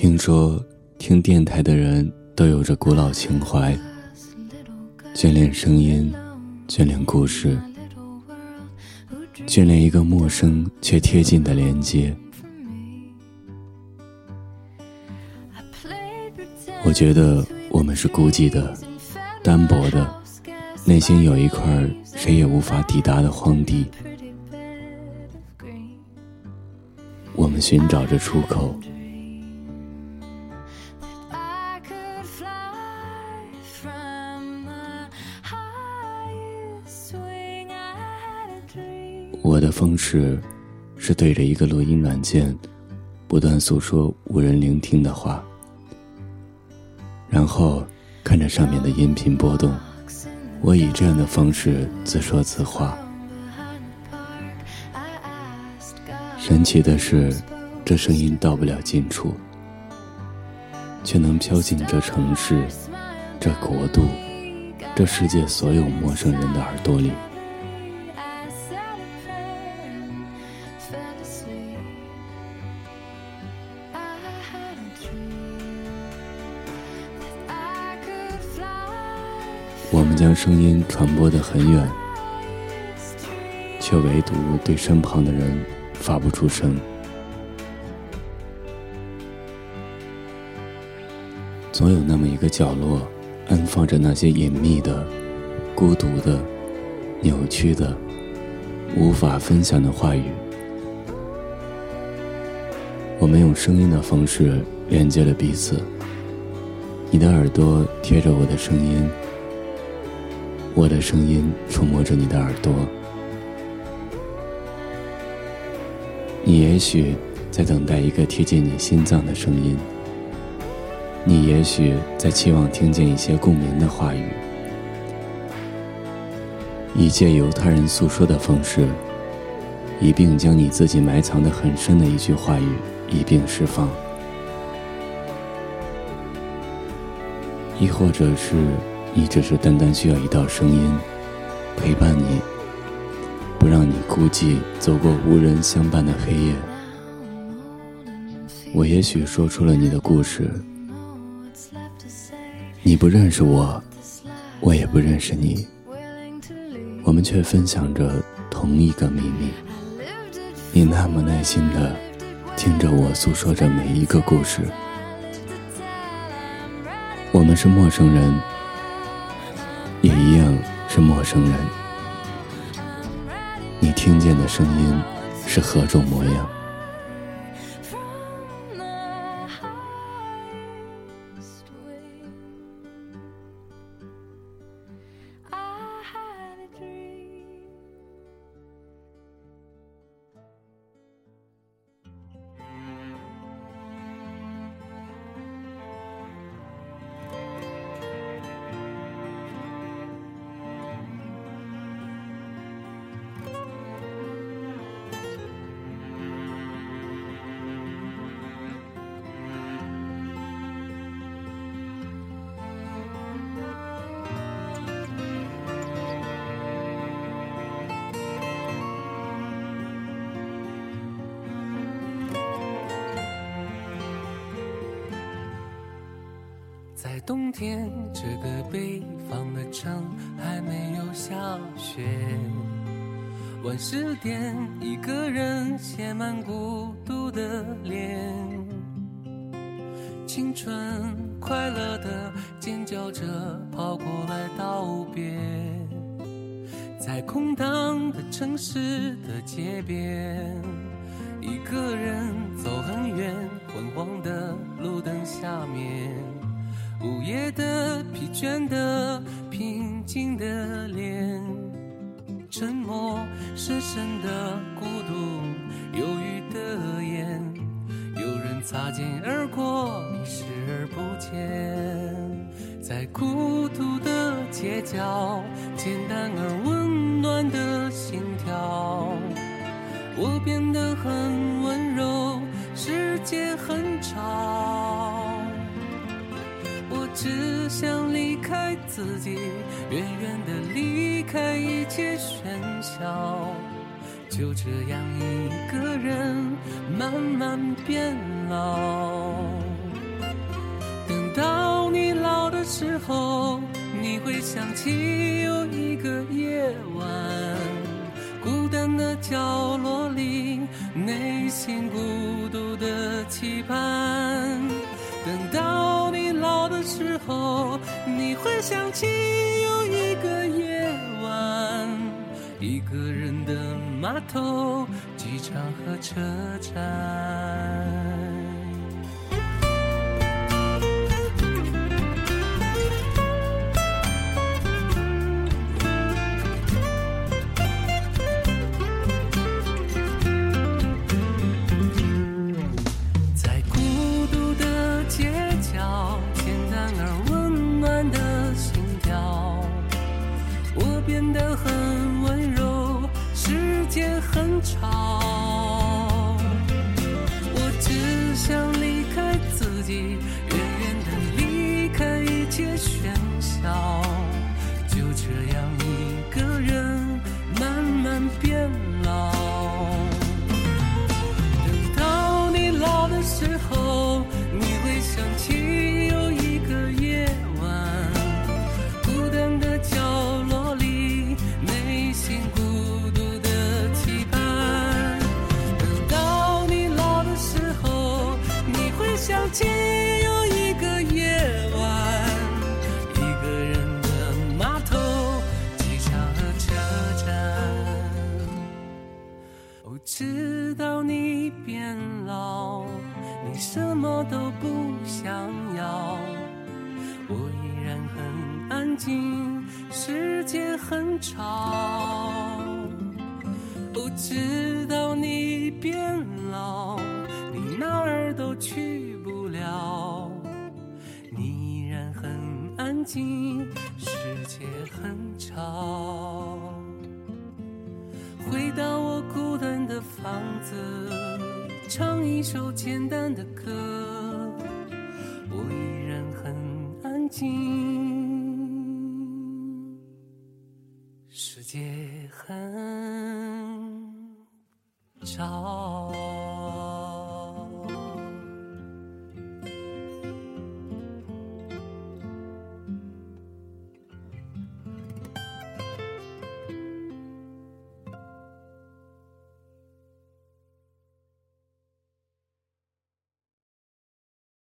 听说听电台的人都有着古老情怀，眷恋声音，眷恋故事，眷恋一个陌生却贴近的连接。我觉得我们是孤寂的、单薄的，内心有一块谁也无法抵达的荒地。我们寻找着出口。方式是对着一个录音软件，不断诉说无人聆听的话，然后看着上面的音频波动，我以这样的方式自说自话。神奇的是，这声音到不了近处，却能飘进这城市、这国度、这世界所有陌生人的耳朵里。我们将声音传播得很远，却唯独对身旁的人。发不出声，总有那么一个角落，安放着那些隐秘的、孤独的、扭曲的、无法分享的话语。我们用声音的方式连接了彼此。你的耳朵贴着我的声音，我的声音触摸着你的耳朵。你也许在等待一个贴近你心脏的声音，你也许在期望听见一些共鸣的话语，以借由他人诉说的方式，一并将你自己埋藏的很深的一句话语一并释放，亦或者是你只是单单需要一道声音陪伴你。不让你孤寂走过无人相伴的黑夜。我也许说出了你的故事，你不认识我，我也不认识你，我们却分享着同一个秘密。你那么耐心的听着我诉说着每一个故事。我们是陌生人，陌生人。你听见的声音是何种模样？在冬天，这个北方的城还没有下雪。晚十点，一个人写满孤独的脸，青春快乐的尖叫着跑过来道别，在空荡的城市的街边，一个人走很远，昏黄的路灯下面。午夜的疲倦的平静的脸，沉默深深的孤独，忧郁的眼，有人擦肩而过，你视而不见，在孤独的街角，简单而温暖的心跳，我变得很温柔，世界很吵。只想离开自己，远远的离开一切喧嚣，就这样一个人慢慢变老。等到你老的时候，你会想起有一个夜晚，孤单的角落里，内心孤独的期盼。等到时候，你会想起有一个夜晚，一个人的码头、机场和车站。也许静，世界很吵。不知道你变老，你哪儿都去不了，你依然很安静，世界很吵。回到我孤单的房子，唱一首简单的歌，我依然很安静，界很吵。